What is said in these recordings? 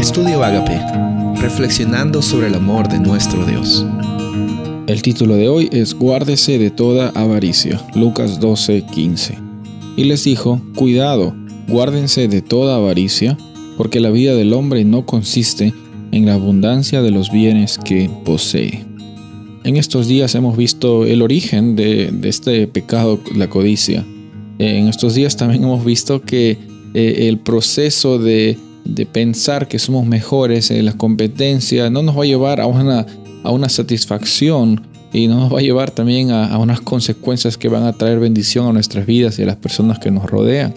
Estudio Agape, reflexionando sobre el amor de nuestro Dios. El título de hoy es Guárdese de toda avaricia, Lucas 12, 15. Y les dijo, Cuidado, guárdense de toda avaricia, porque la vida del hombre no consiste en la abundancia de los bienes que posee. En estos días hemos visto el origen de, este pecado, la codicia. En estos días también hemos visto que eh, el proceso de, pensar que somos mejores en la competencia no nos va a llevar a una, a una satisfacción y no nos va a llevar también a, unas consecuencias que van a traer bendición a nuestras vidas y a las personas que nos rodean.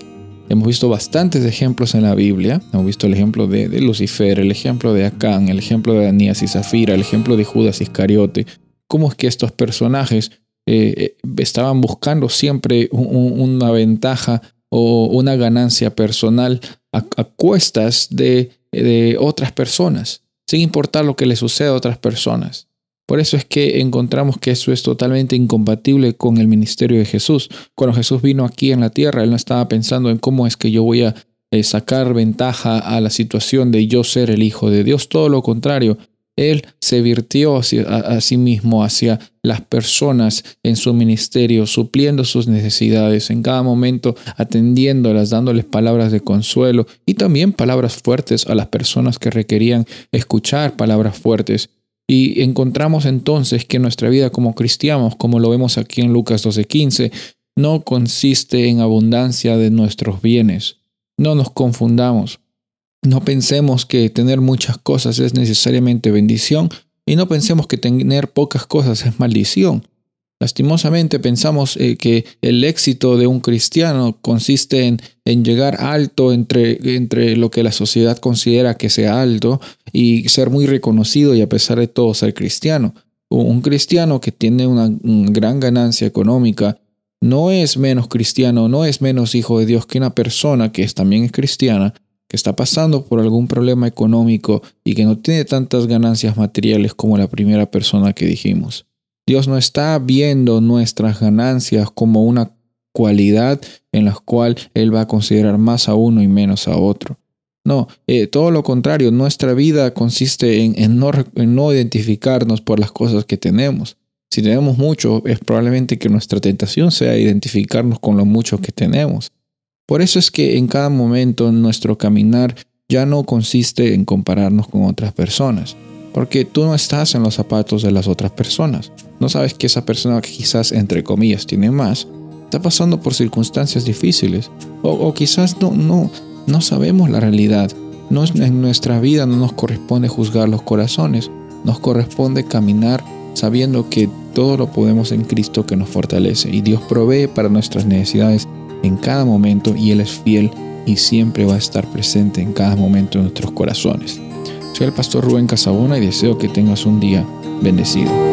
Hemos visto bastantes ejemplos en la Biblia. Hemos visto el ejemplo de, de Lucifer, el ejemplo de Acán, el ejemplo de Anías y Zafira, el ejemplo de Judas Iscariote, cómo es que estos personajes eh, eh, estaban buscando siempre una ventaja o una ganancia personal a, cuestas de, de, otras personas, sin importar lo que le suceda a otras personas. Por eso es que encontramos que eso es totalmente incompatible con el ministerio de Jesús. Cuando Jesús vino aquí en la tierra, Él no estaba pensando en cómo es que yo voy a eh, sacar ventaja a la situación de yo ser el Hijo de Dios. Todo lo contrario, él se virtió a, sí mismo hacia las personas en su ministerio, supliendo sus necesidades en cada momento, atendiéndolas, dándoles palabras de consuelo y también palabras fuertes a las personas que requerían escuchar palabras fuertes. Y encontramos entonces que nuestra vida como cristianos, como lo vemos aquí en Lucas 12:15, no consiste en abundancia de nuestros bienes. No nos confundamos. No pensemos que tener muchas cosas es necesariamente bendición y no pensemos que tener pocas cosas es maldición. Lastimosamente pensamos eh, que el éxito de un cristiano consiste en, llegar alto entre, entre, lo que la sociedad considera que sea alto y ser muy reconocido y a pesar de todo ser cristiano. Un cristiano que tiene una gran ganancia económica no es menos cristiano, no es menos hijo de Dios que una persona que también es cristiana que está pasando por algún problema económico y que no tiene tantas ganancias materiales como la primera persona que dijimos. Dios no está viendo nuestras ganancias como una cualidad en la cual Él va a considerar más a uno y menos a otro. No, eh, todo lo contrario, nuestra vida consiste en, no, en no identificarnos por las cosas que tenemos. Si tenemos mucho, es probablemente que nuestra tentación sea identificarnos con lo mucho que tenemos. Por eso es que en cada momento nuestro caminar ya no consiste en compararnos con otras personas, porque tú no estás en los zapatos de las otras personas. No sabes que esa persona que quizás entre comillas tiene más, está pasando por circunstancias difíciles, o, quizás no, no, no sabemos la realidad. No, en nuestra vida no nos corresponde juzgar los corazones, nos corresponde caminar sabiendo que todo lo podemos en Cristo que nos fortalece y Dios provee para nuestras necesidades en cada momento y Él es fiel y siempre va a estar presente en cada momento de nuestros corazones. Soy el pastor Rubén Casabona y deseo que tengas un día bendecido.